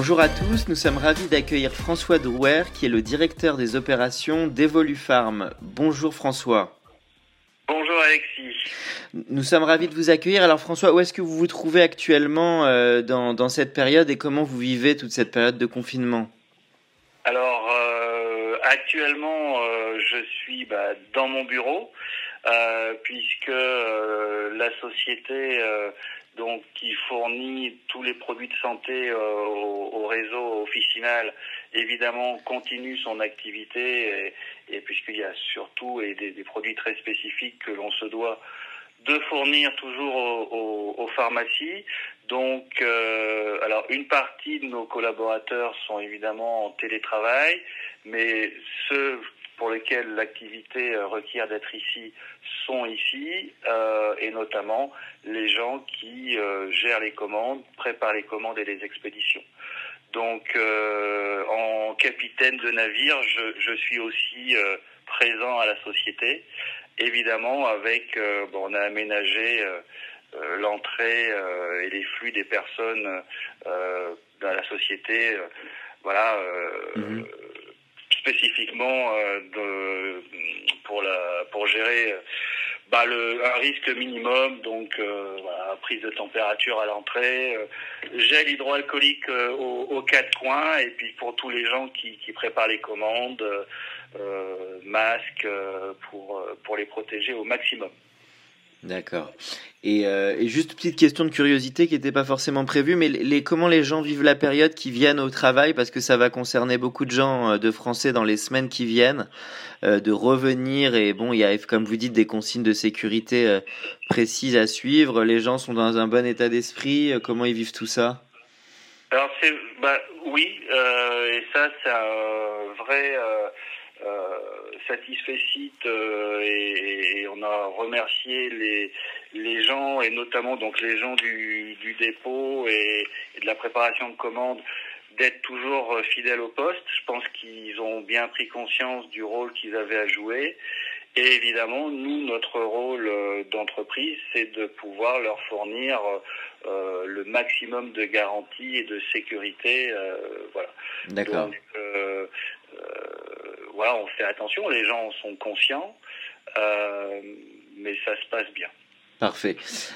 Bonjour à tous, nous sommes ravis d'accueillir François Drouer qui est le directeur des opérations d'Evolufarm. Bonjour François. Bonjour Alexis. Nous sommes ravis de vous accueillir. Alors François, où est-ce que vous vous trouvez actuellement euh, dans, dans, cette période et comment vous vivez toute cette période de confinement? Alors euh, actuellement, euh, je suis bah, dans mon bureau puisque la société donc qui fournit tous les produits de santé au, au, réseau officinal, évidemment continue son activité et, puisqu'il y a surtout des, produits très spécifiques que l'on se doit de fournir toujours aux pharmacies. Donc, euh, alors une partie de nos collaborateurs sont évidemment en télétravail, mais ceux pour lesquels l'activité requiert d'être ici sont ici, euh, et notamment les gens qui euh, gèrent les commandes, préparent les commandes et les expéditions. Donc, euh, en capitaine de navire, je, je suis aussi euh, présent à la société, évidemment avec, euh, bon, on a aménagé euh, l'entrée et les flux des personnes dans la société, voilà. Mmh spécifiquement euh, pour gérer bah, un risque minimum, donc euh, prise de température à l'entrée, euh, gel hydroalcoolique aux, quatre coins, et puis pour tous les gens qui, préparent les commandes, masques pour les protéger au maximum. D'accord. Et, euh, juste petite question de curiosité qui n'était pas forcément prévue, mais les, comment les gens vivent la période qui viennent au travail, parce que ça va concerner beaucoup de gens euh, de Français dans les semaines qui viennent, euh, de revenir et bon, il y a comme vous dites des consignes de sécurité euh, précises à suivre. Les gens sont dans un bon état d'esprit. Euh, comment ils vivent tout ça? Alors c'est bah oui, et ça c'est un vrai euh, satisfait site euh, et, et, on a remercié les, les gens et notamment donc les gens du, du dépôt et, et, de la préparation de commandes d'être toujours fidèles au poste. Je pense qu'ils ont bien pris conscience du rôle qu'ils avaient à jouer. Et évidemment, nous, notre rôle d'entreprise, c'est de pouvoir leur fournir euh, le maximum de garanties et de sécurité. Euh, voilà. D'accord. Euh, voilà, on fait attention, les gens sont conscients, euh, mais ça se passe bien. Parfait.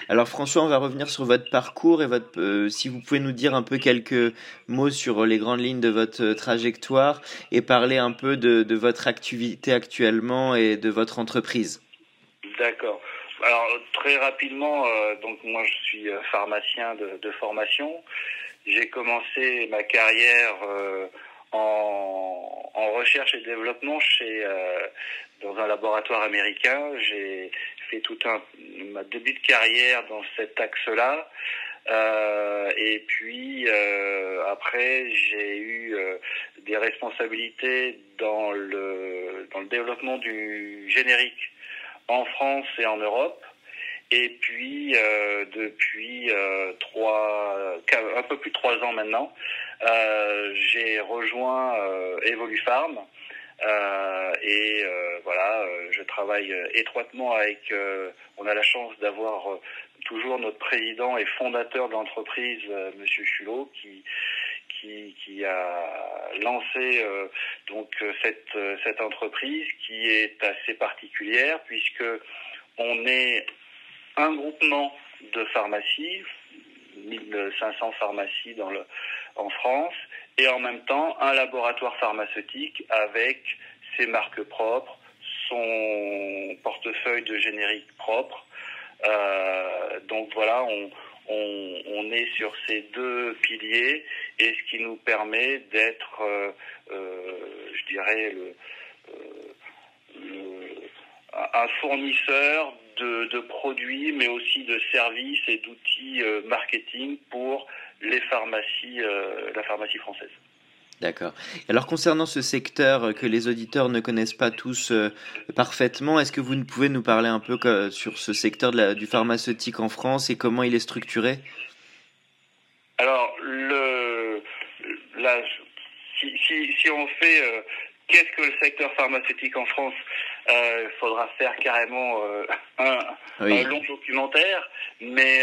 Alors François, on va revenir sur votre parcours et votre, euh, si vous pouvez nous dire un peu quelques mots sur les grandes lignes de votre trajectoire et parler un peu de, de votre activité actuellement et de votre entreprise. D'accord. Alors très rapidement, euh, donc moi je suis pharmacien de, de formation. J'ai commencé ma carrière en, en, recherche et développement chez euh, dans un laboratoire américain. J'ai fait tout un ma début de carrière dans cet axe-là. Euh, et puis euh, après, j'ai eu euh, des responsabilités dans le dans le développement du générique en France et en Europe. Et puis euh, depuis euh, trois, un peu plus de trois ans maintenant, euh, j'ai rejoint Evolufarm et voilà, je travaille étroitement avec. on a la chance d'avoir toujours notre président et fondateur de l'entreprise, Monsieur Chulot, qui qui, qui, a lancé euh, donc cette, cette entreprise qui est assez particulière puisque on est un groupement de pharmacies, 1500 pharmacies dans le, en France, et en même temps un laboratoire pharmaceutique avec ses marques propres, son portefeuille de générique propre. Euh, donc voilà, on, on, est sur ces deux piliers et ce qui nous permet d'être, je dirais, un fournisseur de, produits, mais aussi de services et d'outils marketing pour les pharmacies, la pharmacie française. D'accord. Alors concernant ce secteur que les auditeurs ne connaissent pas tous euh, parfaitement, est-ce que vous pouvez nous parler un peu sur ce secteur du pharmaceutique en France et comment il est structuré? Alors, le, si, on fait euh, qu'est-ce que le secteur pharmaceutique en France, il euh, faudra faire carrément un, un, long documentaire, mais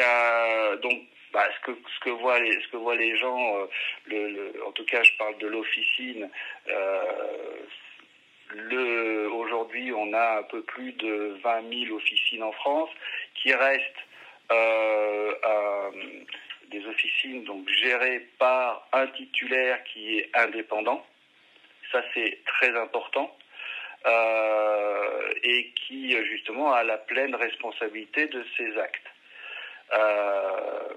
donc bah, ce que ce que voient les ce que voient les gens, euh, le, en tout cas je parle de l'officine. Euh, le aujourd'hui on a un peu plus de 20 000 officines en France qui restent euh, des officines donc gérées par un titulaire qui est indépendant. Ça c'est très important. Euh, et qui justement a la pleine responsabilité de ses actes. Euh,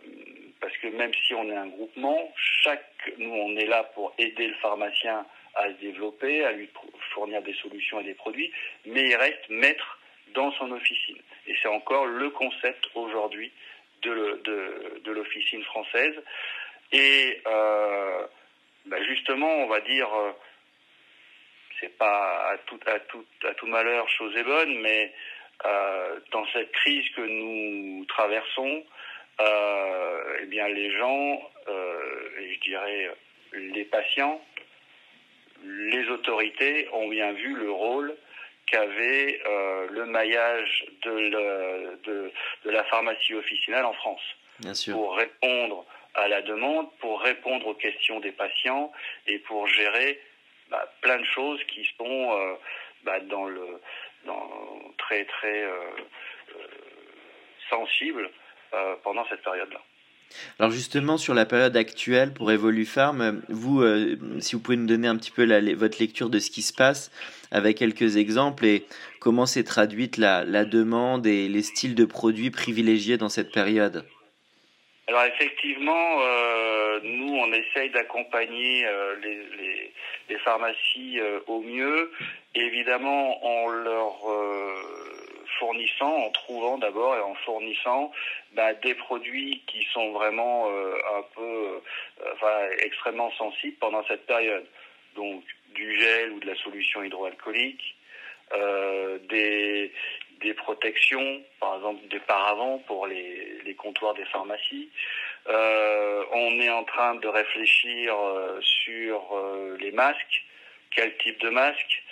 parce que même si on est un groupement, chaque nous on est là pour aider le pharmacien à se développer, à lui fournir des solutions et des produits, mais il reste maître dans son officine. Et c'est encore le concept aujourd'hui de, l'officine française. Et euh, bah justement, on va dire, c'est pas à tout, à, tout, à tout malheur chose est bonne, mais euh, dans cette crise que nous traversons, euh, eh bien les gens, euh, et je dirais les patients, les autorités ont bien vu le rôle qu'avait le maillage de, de, de, la pharmacie officinale en France. Bien sûr. Pour répondre à la demande, pour répondre aux questions des patients et pour gérer bah, plein de choses qui sont euh, bah, dans le très très euh, sensibles euh, pendant cette période-là. Alors justement sur la période actuelle pour Evolufarm, vous, euh, si vous pouvez nous donner un petit peu votre lecture de ce qui se passe avec quelques exemples et comment s'est traduite la, demande et les styles de produits privilégiés dans cette période? Alors effectivement, euh, nous on essaye d'accompagner les, les, les, pharmacies au mieux, évidemment en leur fournissant, en trouvant d'abord et en fournissant bah, des produits qui sont vraiment euh, un peu, euh, enfin, extrêmement sensibles pendant cette période. Donc du gel ou de la solution hydroalcoolique, euh, des, des protections, par exemple des paravents pour les, comptoirs des pharmacies. Euh, on est en train de réfléchir euh, sur les masques, quel type de masque,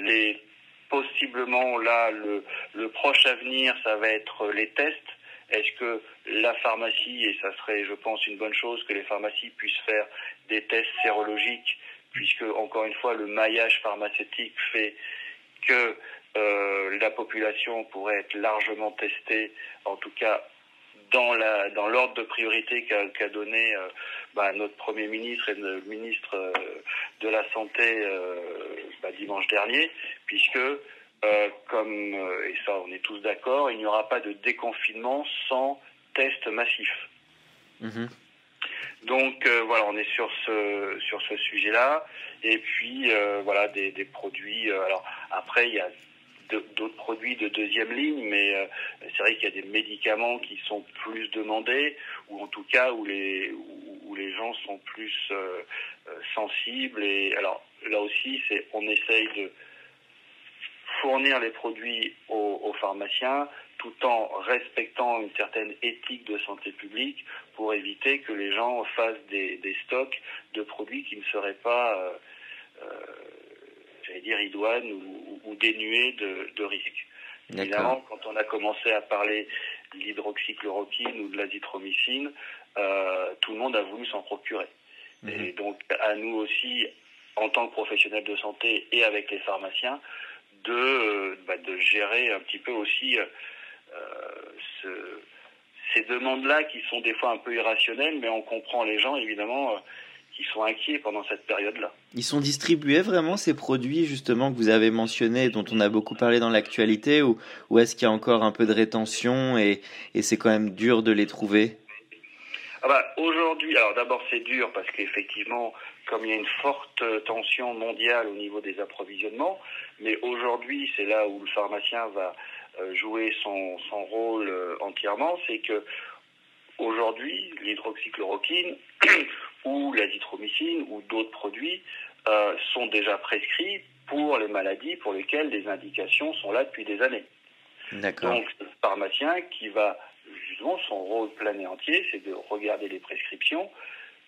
les possiblement là le proche avenir, ça va être les tests. Est-ce que la pharmacie, et ça serait, je pense, une bonne chose que les pharmacies puissent faire des tests sérologiques, puisque encore une fois, le maillage pharmaceutique fait que euh, la population pourrait être largement testée, en tout cas dans la dans l'ordre de priorité qu'a donné euh, bah, notre premier ministre et le ministre euh, de la santé bah, dimanche dernier, puisque comme et ça on est tous d'accord, il n'y aura pas de déconfinement sans test massif. Mm-hmm. Donc voilà, on est sur ce sur ce sujet-là. Et puis voilà des, des produits. alors après, il y a d'autres produits de deuxième ligne, mais euh, c'est vrai qu'il y a des médicaments qui sont plus demandés, ou en tout cas où les où, les gens sont plus euh, euh, sensibles. Et alors là aussi, c'est on essaye de fournir les produits aux, pharmaciens tout en respectant une certaine éthique de santé publique pour éviter que les gens fassent des stocks de produits qui ne seraient pas j'allais dire, idoine ou, ou dénué de, de risques. Évidemment, quand on a commencé à parler de l'hydroxychloroquine ou de l'azithromycine, euh, tout le monde a voulu s'en procurer. Mhm. Et donc, à nous aussi, en tant que professionnels de santé et avec les pharmaciens, de, euh, bah, de gérer un petit peu aussi euh, ce, ces demandes-là qui sont des fois un peu irrationnelles, mais on comprend les gens évidemment qui sont inquiets pendant cette période-là. Ils sont distribués vraiment ces produits justement que vous avez mentionnés, dont on a beaucoup parlé dans l'actualité, ou, ou est-ce qu'il y a encore un peu de rétention et, et c'est quand même dur de les trouver? Ah bah, Aujourd'hui, alors d'abord c'est dur parce qu'effectivement, comme il y a une forte tension mondiale au niveau des approvisionnements, mais aujourd'hui c'est là où le pharmacien va euh, jouer son, son rôle euh, entièrement, c'est que aujourd'hui l'hydroxychloroquine ou l'azithromycine ou d'autres produits euh, sont déjà prescrits pour les maladies pour lesquelles les indications sont là depuis des années. Donc, le pharmacien qui va, justement, son rôle plein et entier, c'est de regarder les prescriptions,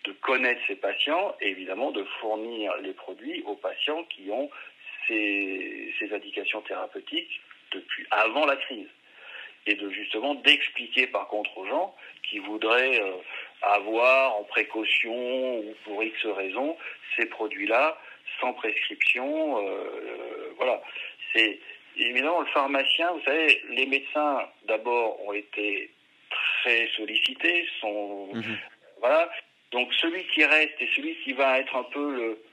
de connaître ses patients et évidemment de fournir les produits aux patients qui ont ces, ces indications thérapeutiques depuis avant la crise. Et de justement d'expliquer par contre aux gens qui voudraient euh, avoir en précaution ou pour X raisons ces produits-là sans prescription. Euh, euh, voilà. C'est évidemment le pharmacien. Vous savez, les médecins d'abord ont été très sollicités. Sont mhm. voilà. Donc celui qui reste et celui qui va être un peu le,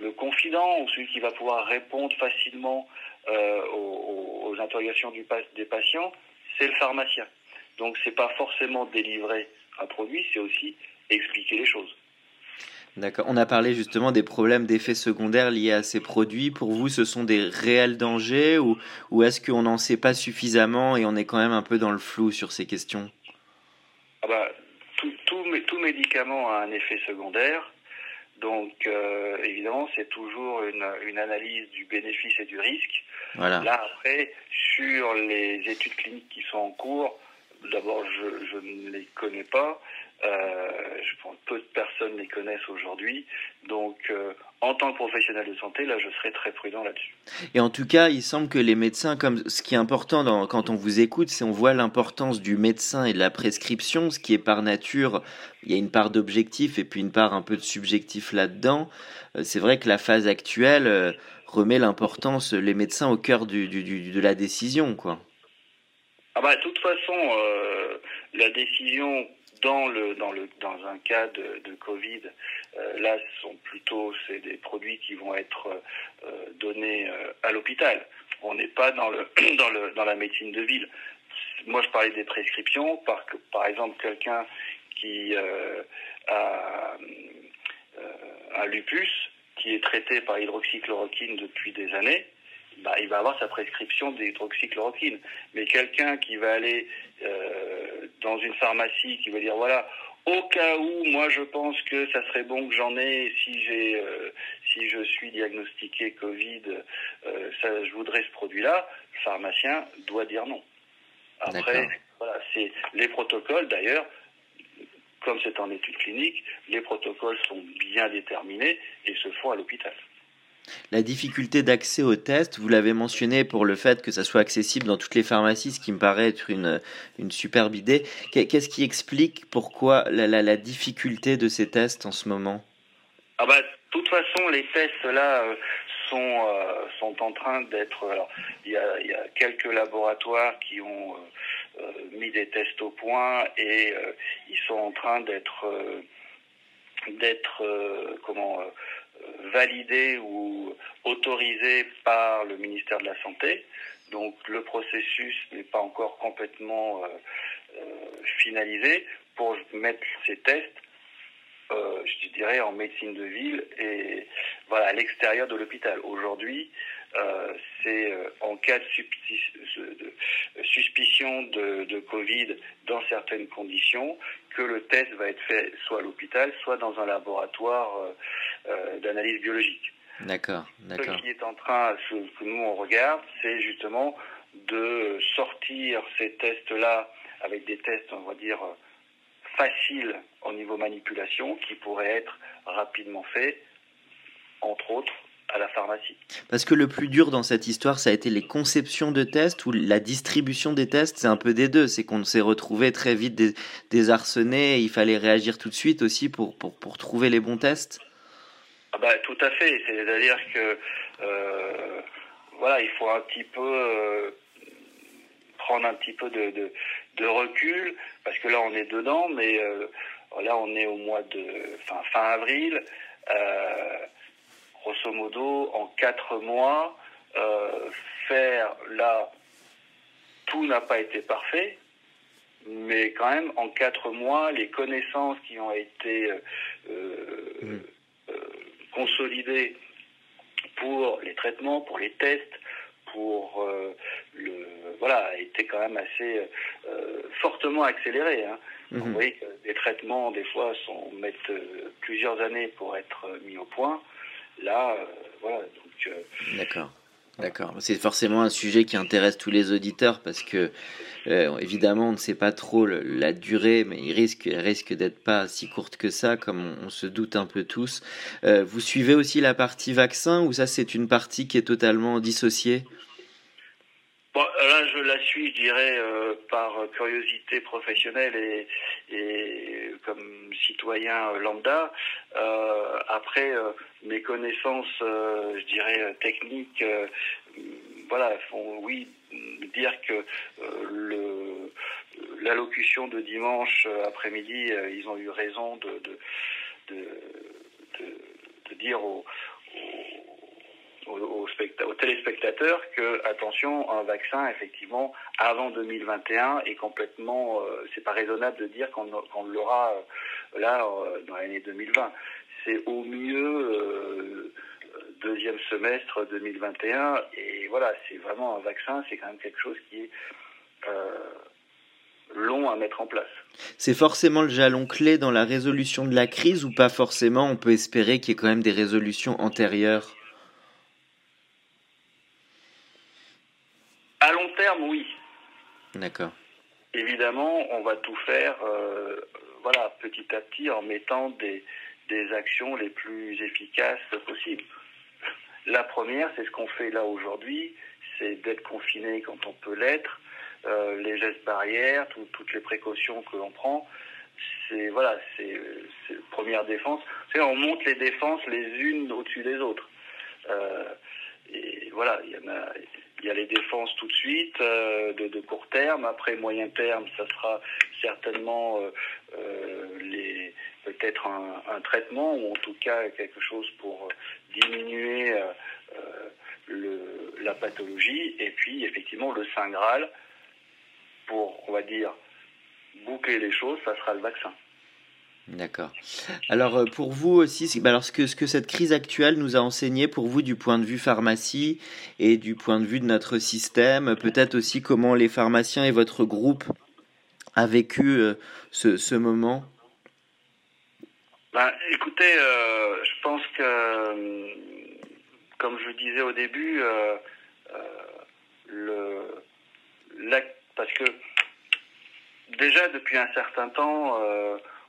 le confident ou celui qui va pouvoir répondre facilement euh, aux, aux, interrogations du, des patients, c'est le pharmacien. Donc c'est pas forcément délivrer un produit, c'est aussi expliquer les choses. D'accord. On a parlé justement des problèmes d'effets secondaires liés à ces produits. Pour vous, ce sont des réels dangers ou, ou est-ce qu'on n'en sait pas suffisamment et on est quand même un peu dans le flou sur ces questions? Ah bah, tout, tout, tout, médicament a un effet secondaire. Donc, euh, évidemment, c'est toujours une, une, analyse du bénéfice et du risque. Voilà. Là, après, sur les études cliniques qui sont en cours, D'abord, je, ne les connais pas. Euh, je pense peu de personnes les connaissent aujourd'hui. Donc, euh, en tant que professionnel de santé, là, je serais très prudent là-dessus. Et en tout cas, il semble que les médecins, comme ce qui est important quand on vous écoute, c'est on voit l'importance du médecin et de la prescription, ce qui est par nature, il y a une part d'objectif et puis une part un peu de subjectif là-dedans. Euh, c'est vrai que la phase actuelle remet l'importance, les médecins au cœur de la décision, quoi. Ah bah, de toute façon, euh, la décision dans un cas de, Covid, euh, là, ce sont plutôt c'est des produits qui vont être euh, donnés à l'hôpital. On n'est pas dans la médecine de ville. Moi, je parlais des prescriptions. Par exemple, quelqu'un qui a un lupus qui est traité par hydroxychloroquine depuis des années, bah, il va avoir sa prescription d'hydroxychloroquine. Mais quelqu'un qui va aller euh, dans une pharmacie, qui va dire voilà, au cas où, moi je pense que ça serait bon que j'en ai si j'ai, euh, si je suis diagnostiqué Covid, euh, ça, je voudrais ce produit-là. Le pharmacien doit dire non. Après, voilà, c'est les protocoles d'ailleurs. Comme c'est en étude clinique, les protocoles sont bien déterminés et se font à l'hôpital. La difficulté d'accès au test, vous l'avez mentionné pour le fait que ça soit accessible dans toutes les pharmacies, ce qui me paraît être une, une superbe idée. Qu'est-ce qui explique pourquoi la, la, la, difficulté de ces tests en ce moment? Ah bah, De toute façon, les tests là euh, sont, euh, sont en train d'être. Il y a, quelques laboratoires qui ont euh, mis des tests au point et ils sont en train d'être d'être comment validé ou autorisé par le ministère de la Santé. Donc le processus n'est pas encore complètement euh, euh, finalisé pour mettre ces tests, euh, je dirais, en médecine de ville et voilà à l'extérieur de l'hôpital. Aujourd'hui, euh, c'est euh, en cas de, de suspicion de, de, Covid dans certaines conditions que le test va être fait soit à l'hôpital, soit dans un laboratoire euh, euh d'analyse biologique. D'accord, d'accord. Ce qui est en train, ce que nous on regarde, c'est justement de sortir ces tests-là avec des tests, on va dire, faciles au niveau manipulation, qui pourraient être rapidement faits, entre autres à la pharmacie. Parce que le plus dur dans cette histoire, ça a été les conceptions de tests ou la distribution des tests, c'est un peu des deux. C'est qu'on s'est retrouvé très vite désarçonné, il fallait réagir tout de suite aussi pour, pour, pour trouver les bons tests. Ah bah, tout à fait. C'est-à-dire que euh, voilà, il faut un petit peu euh, prendre un petit peu de, de, de, recul parce que là on est dedans, mais euh, là, on est au mois de fin, fin avril. Grosso modo, en quatre mois, faire là, tout n'a pas été parfait, mais quand même, en quatre mois, les connaissances qui ont été mmh. consolidées pour les traitements, pour les tests, pour euh, le voilà été quand même assez euh, fortement accéléré. Hein. Mhm. Vous voyez que les traitements des fois sont mettent euh, plusieurs années pour être mis au point. Là, voilà donc. D'accord. D'accord. C'est forcément un sujet qui intéresse tous les auditeurs parce que euh, évidemment on ne sait pas trop la durée, mais il risque, risque d'être pas si courte que ça, comme on, se doute un peu tous. Euh, vous suivez aussi la partie vaccin ou ça c'est une partie qui est totalement dissociée? Bon, là, je la suis, je dirais, euh, par curiosité professionnelle et, comme citoyen lambda. Euh, après, euh, mes connaissances, je dirais, techniques, voilà, font, oui, dire que l'allocution de dimanche après-midi, ils ont eu raison de, de dire aux aux, téléspectateurs que attention, un vaccin effectivement avant 2021 est complètement, euh, c'est pas raisonnable de dire qu'on l'aura euh, là euh, dans l'année 2020. C'est au mieux deuxième semestre 2021 et voilà, c'est vraiment un vaccin, c'est quand même quelque chose qui est long à mettre en place. C'est forcément le jalon clé dans la résolution de la crise ou pas forcément? On peut espérer qu'il y ait quand même des résolutions antérieures À long terme, oui. D'accord. Évidemment, on va tout faire, euh, voilà, petit à petit, en mettant des, des actions les plus efficaces possibles. La première, c'est ce qu'on fait là aujourd'hui, c'est d'être confiné quand on peut l'être, euh, les gestes barrières, toutes les précautions que l'on prend. C'est voilà, c'est première défense. C'est on monte les défenses les unes au-dessus des autres. Euh, et voilà, il y en a il y a les défenses tout de suite, euh, de, court terme. Après, moyen terme, ça sera certainement euh, euh, peut-être un, traitement ou en tout cas quelque chose pour diminuer le, la pathologie. Et puis, effectivement, le Saint Graal, pour, on va dire, boucler les choses, ça sera le vaccin. D'accord. Alors euh, pour vous aussi, bah, alors ce que, ce que cette crise actuelle nous a enseigné pour vous du point de vue pharmacie et du point de vue de notre système, peut-être aussi comment les pharmaciens et votre groupe a vécu euh, ce, moment? Ben, Écoutez, euh, je pense que, comme je disais au début, le, parce que déjà depuis un certain temps,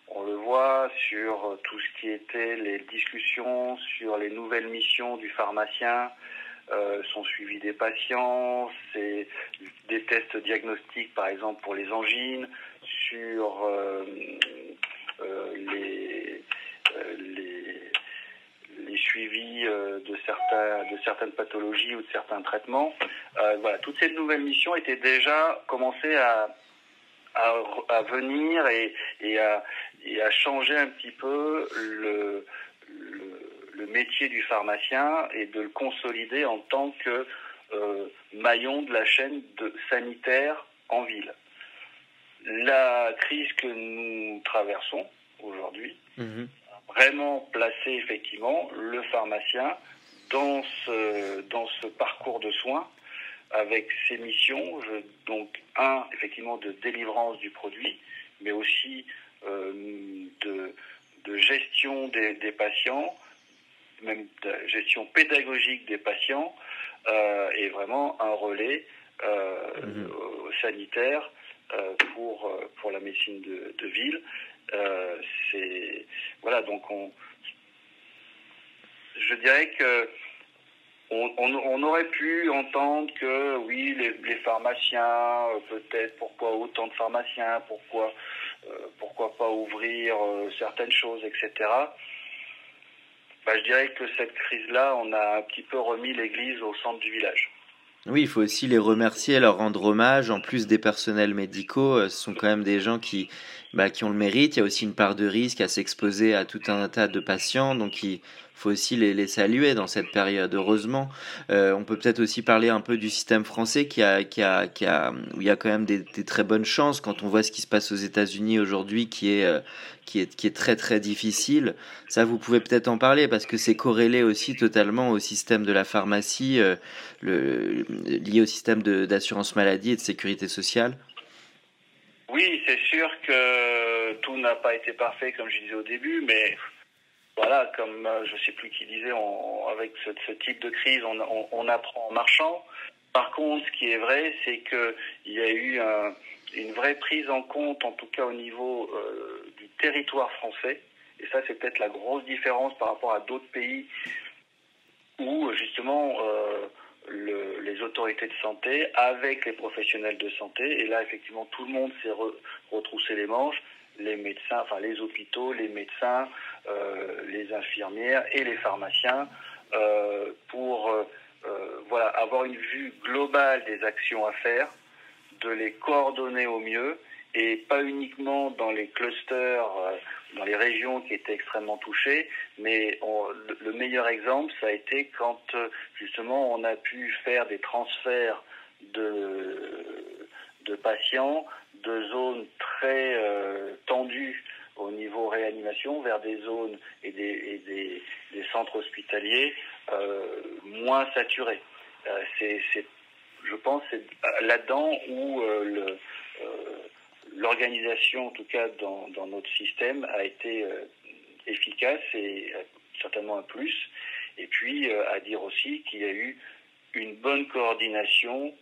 on le voit sur tout ce qui était les discussions sur les nouvelles missions du pharmacien, euh, son suivi des patients, des tests diagnostiques par exemple pour les angines, sur euh, euh, les, les, suivis de, de certaines pathologies ou de certains traitements. voilà, toutes ces nouvelles missions étaient déjà commencées à, à, venir et, et, à, et à changer un petit peu le, le, métier du pharmacien et de le consolider en tant que euh, maillon de la chaîne de, sanitaire en ville. La crise que nous traversons aujourd'hui mhm. a vraiment placé effectivement le pharmacien dans ce, dans ce parcours de soins avec ses missions, donc un, effectivement, de délivrance du produit, mais aussi de, de, gestion des, des, patients, même de gestion pédagogique des patients, euh, et vraiment un relais euh, mhm. sanitaire euh, pour, pour la médecine de, de ville. c'est voilà donc on je dirais que on, aurait pu entendre que oui, les, pharmaciens, euh, peut-être, pourquoi autant de pharmaciens, pourquoi, euh, pourquoi pas ouvrir euh, certaines choses, etc. Bah, je dirais que cette crise-là, on a un petit peu remis l'église au centre du village. Oui, il faut aussi les remercier, leur rendre hommage. En plus des personnels médicaux, ce sont quand même des gens qui, bah, qui ont le mérite. Il y a aussi une part de risque à s'exposer à tout un tas de patients, donc il faut aussi les, les saluer dans cette période. Heureusement, euh, on peut peut-être aussi parler un peu du système français qui a, qui a, qui a, où il y a quand même des, très bonnes chances quand on voit ce qui se passe aux États-Unis aujourd'hui, qui est, euh, qui est, qui est très très difficile. Ça, vous pouvez peut-être en parler parce que c'est corrélé aussi totalement au système de la pharmacie, euh, lié au système d'assurance maladie et de sécurité sociale. Oui, c'est sûr que tout n'a pas été parfait, comme je disais au début, mais voilà, comme euh, je ne sais plus qui disait, avec ce, type de crise, on, apprend en marchant. Par contre, ce qui est vrai, c'est qu'il y a eu une vraie prise en compte, en tout cas au niveau euh, du territoire français. Et ça, c'est peut-être la grosse différence par rapport à d'autres pays où, justement, euh, le, les autorités de santé avec les professionnels de santé. Et là, effectivement, tout le monde s'est retroussé les manches, les médecins, enfin les hôpitaux, les médecins, euh, les infirmières et les pharmaciens, euh, pour euh, voilà avoir une vue globale des actions à faire, de les coordonner au mieux et pas uniquement dans les clusters, dans les régions qui étaient extrêmement touchées, mais le meilleur exemple, ça a été quand justement on a pu faire des transferts de, de patients de zones très euh, tendues au niveau réanimation vers des zones et des, centres hospitaliers euh, moins saturés. Euh, c'est, je pense, c'est là-dedans où l'organisation, en tout cas dans, notre système, a été efficace et certainement un plus. Et puis, à dire aussi qu'il y a eu une bonne coordination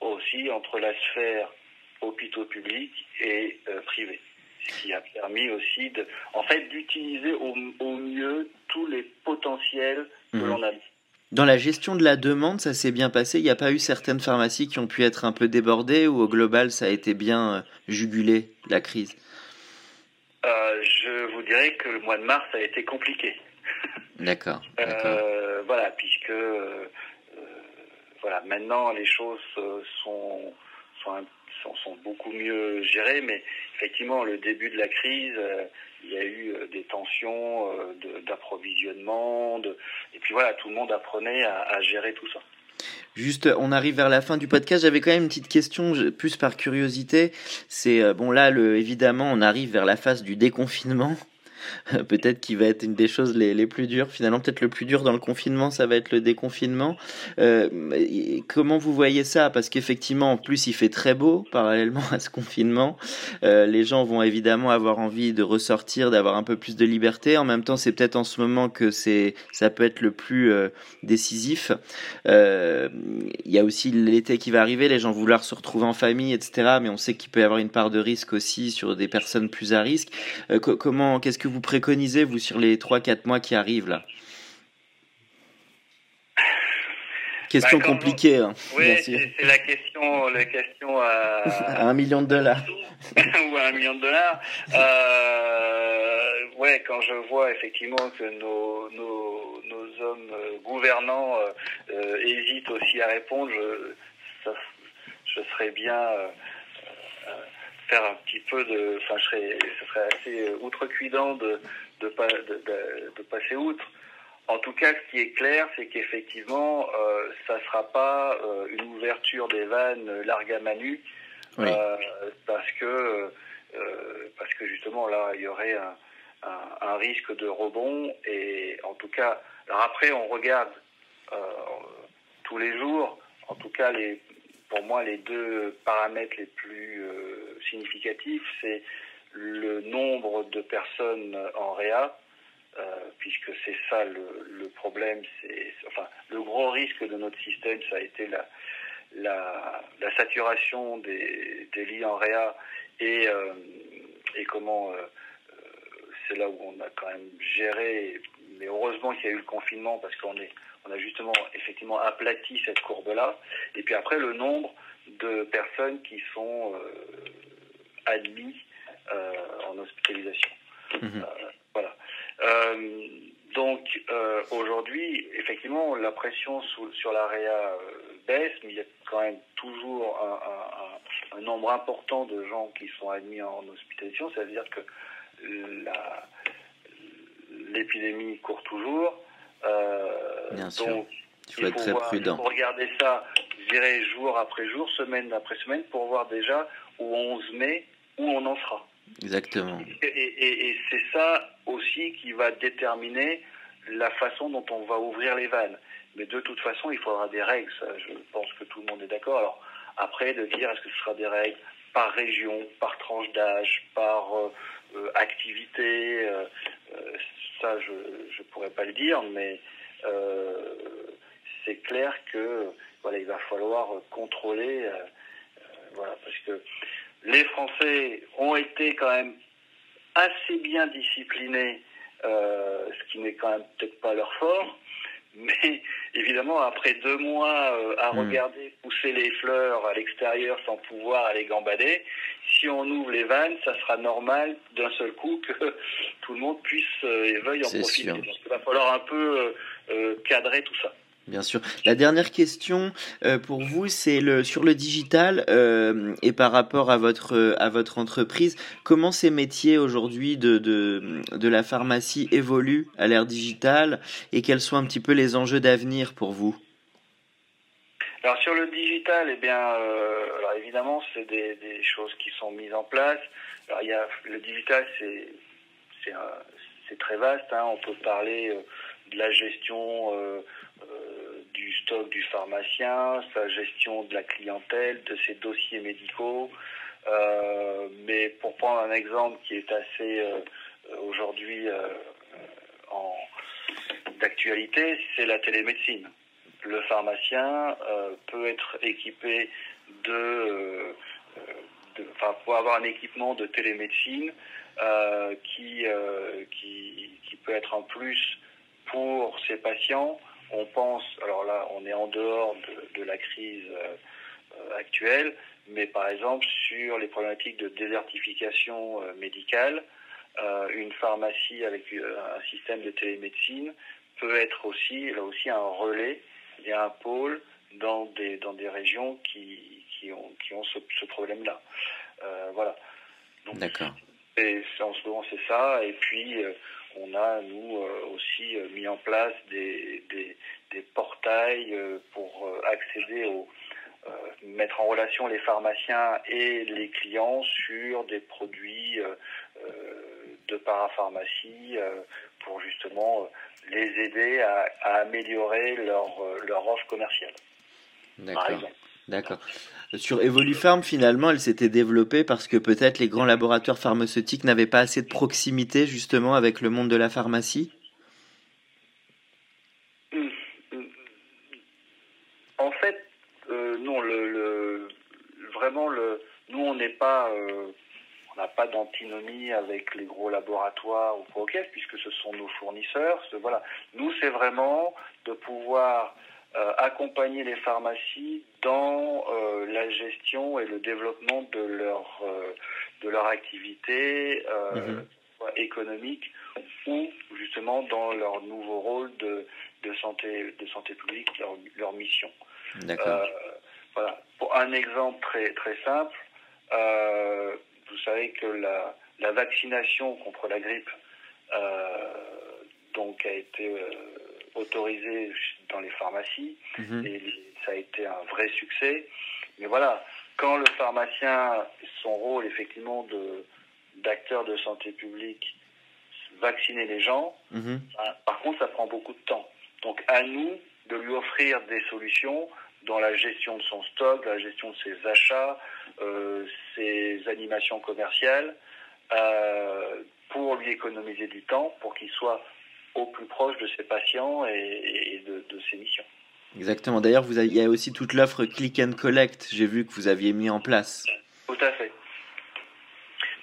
aussi entre la sphère hôpitaux publics et privés. Ce qui a permis aussi, de, en fait, d'utiliser au, au, mieux tous les potentiels que mmh. l'on a dans la gestion de la demande, ça s'est bien passé. Il n'y a pas eu certaines pharmacies qui ont pu être un peu débordées ou au global, ça a été bien euh, jugulé, la crise? Euh, Je vous dirais que le mois de mars a été compliqué. D'accord. euh, voilà, puisque euh, voilà, maintenant les choses sont, sont, sont, beaucoup mieux gérées, mais effectivement, le début de la crise, il y a eu euh, des tensions euh, d'approvisionnement, et puis voilà, tout le monde apprenait à, gérer tout ça. Juste, on arrive vers la fin du podcast. J'avais quand même une petite question, plus par curiosité. C'est euh, bon là, évidemment, on arrive vers la phase du déconfinement. peut-être qu'il va être une des choses les, les plus dures. Finalement, peut-être le plus dur dans le confinement, ça va être le déconfinement. Euh, comment vous voyez ça? Parce qu'effectivement, en plus, il fait très beau parallèlement à ce confinement. Euh, les gens vont évidemment avoir envie de ressortir, d'avoir un peu plus de liberté. En même temps, c'est peut-être en ce moment que c'est, ça peut être le plus euh, décisif. Il y a aussi l'été qui va arriver, les gens vouloir se retrouver en famille, etc. Mais on sait qu'il peut y avoir une part de risque aussi sur des personnes plus à risque. Comment, qu'est-ce que vous préconisez, vous, sur les 3-4 mois qui arrivent, là? Question bah, compliquée. Hein, oui, c'est la question, la question à... à un million de dollars. Ou à un million de dollars. Euh, ouais, quand je vois effectivement que nos, nos, nos hommes gouvernants euh, euh, hésitent aussi à répondre, je, ça, je serais bien... Euh, faire un petit peu de, enfin, je serais, ce serait assez euh, outrecuidant de de, de, de, de passer outre. En tout cas, ce qui est clair, c'est qu'effectivement, euh, ça ne sera pas euh, une ouverture des vannes largue à manu, oui. euh, parce que parce que justement là, il y aurait un, un, un, risque de rebond. Et en tout cas, alors après, on regarde tous les jours, en tout cas les pour moi, les deux paramètres les plus significatifs, c'est le nombre de personnes en réa, euh, puisque c'est ça le, problème. C'est enfin le gros risque de notre système, ça a été la la, la saturation des, des, lits en réa et euh, et comment euh, c'est là où on a quand même géré. Mais heureusement qu'il y a eu le confinement parce qu'on est on a justement effectivement aplati cette courbe-là. Et puis après, le nombre de personnes qui sont admis euh, en hospitalisation. Mmh. Euh, voilà. donc aujourd'hui, effectivement, la pression sous, sur l'AREA baisse, mais il y a quand même toujours un, nombre important de gens qui sont admis en hospitalisation. Ça veut dire que l'épidémie court toujours. Bien sûr. Il faut être très prudent. Il faut regarder ça, je dirais, jour après jour, semaine après semaine, pour voir déjà où on se met, où on en sera. Exactement. Et, c'est ça aussi qui va déterminer la façon dont on va ouvrir les vannes. Mais de toute façon, il faudra des règles. je pense que tout le monde est d'accord. Alors après, de dire est-ce que ce sera des règles par région, par tranche d'âge, par euh, euh, activité, euh, ça je ne pourrais pas le dire, mais c'est clair que voilà, il va falloir contrôler, voilà, parce que les Français ont été quand même assez bien disciplinés, euh, ce qui n'est quand même peut-être pas leur fort. Mais évidemment, après deux mois euh, à hmm. regarder pousser les fleurs à l'extérieur sans pouvoir aller gambader, si on ouvre les vannes, ça sera normal d'un seul coup que tout le monde puisse euh, et veuille en profiter. Donc il va falloir un peu cadrer tout ça. Bien sûr. La dernière question euh, pour vous, c'est le sur le digital euh, et par rapport à votre à votre entreprise, comment ces métiers aujourd'hui de, de, de la pharmacie évoluent à l'ère digitale et quels sont un petit peu les enjeux d'avenir pour vous? Alors sur le digital, eh bien, euh, alors évidemment, c'est des, des, choses qui sont mises en place. Alors il y a le digital, c'est c'est très vaste. Hein. On peut parler de la gestion du stock du pharmacien, sa gestion de la clientèle, de ses dossiers médicaux. Euh, mais pour prendre un exemple qui est assez euh, aujourd'hui en d'actualité, c'est la télémédecine. Le pharmacien peut être équipé de, enfin, pour avoir un équipement de télémédecine qui, qui, qui peut être en plus pour ses patients on pense, alors là, on est en dehors de, la crise euh, actuelle, mais par exemple sur les problématiques de désertification euh, médicale, euh, une pharmacie avec un système de télémédecine peut être aussi, là aussi, un relais et un pôle dans des, dans des régions qui, qui ont, qui ont ce, ce problème-là. voilà. D'accord. Et en ce moment, c'est ça. Et puis, on a, nous, euh, aussi euh, mis en place des, des, portails euh, pour accéder au, mettre en relation les pharmaciens et les clients sur des produits de parapharmacie pour justement les aider à, améliorer leur, leur offre commerciale. D'accord. D'accord. Sur Evolufarm, finalement, elle s'était développée parce que peut-être les grands laboratoires pharmaceutiques n'avaient pas assez de proximité justement avec le monde de la pharmacie? En fait, euh, non, vraiment, nous, on n'est pas, euh, on n'a pas d'antinomie avec les gros laboratoires ou quoi puisque ce sont nos fournisseurs. Voilà. Nous, c'est vraiment de pouvoir accompagner les pharmacies dans euh, la gestion et le développement de leur euh, de leur activité mhm. économique ou justement dans leur nouveau rôle de, de santé de santé publique leur, leur mission. voilà. Pour un exemple très très simple, vous savez que la, la vaccination contre la grippe donc a été autorisé dans les pharmacies mhm. et ça a été un vrai succès. Mais voilà, quand le pharmacien, son rôle effectivement de d'acteur de santé publique, vacciner les gens, mhm. ben, par contre ça prend beaucoup de temps. Donc à nous de lui offrir des solutions dans la gestion de son stock, la gestion de ses achats, euh, ses animations commerciales, euh, pour lui économiser du temps, pour qu'il soit au plus proche de ses patients et, de, ses missions. Exactement. D'ailleurs, vous il y a aussi toute l'offre Click and Collect. J'ai vu que vous aviez mis en place. Tout à fait.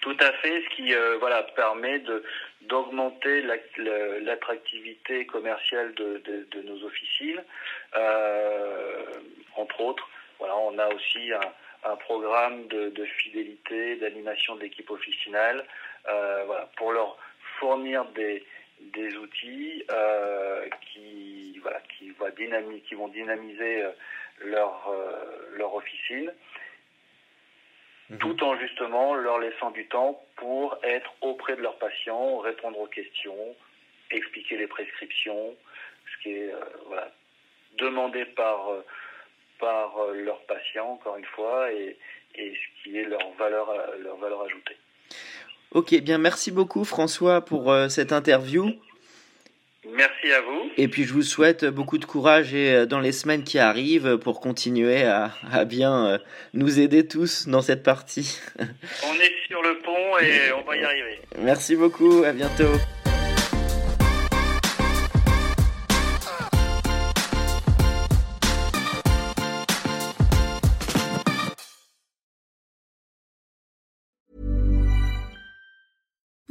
Tout à fait, ce qui euh, voilà permet de d'augmenter l'attractivité commerciale de, de, nos officines. Euh, entre autres, voilà, on a aussi un, un programme de, de fidélité, d'animation de l'équipe officinale, euh, voilà, pour leur fournir des, des outils euh, qui, voilà, qui, qui vont dynamiser euh, leur, leur officine, mhm. tout en justement leur laissant du temps pour être auprès de leurs patients, répondre aux questions, expliquer les prescriptions, ce qui est voilà, demandé par, par leurs patients, encore une fois, et, et ce qui est leur valeur, leur valeur ajoutée. Ok, bien merci beaucoup François pour euh, cette interview. Merci à vous. Et puis je vous souhaite beaucoup de courage et euh, dans les semaines qui arrivent pour continuer à, à bien euh, nous aider tous dans cette partie. on est sur le pont et on va y arriver. Merci beaucoup, à bientôt.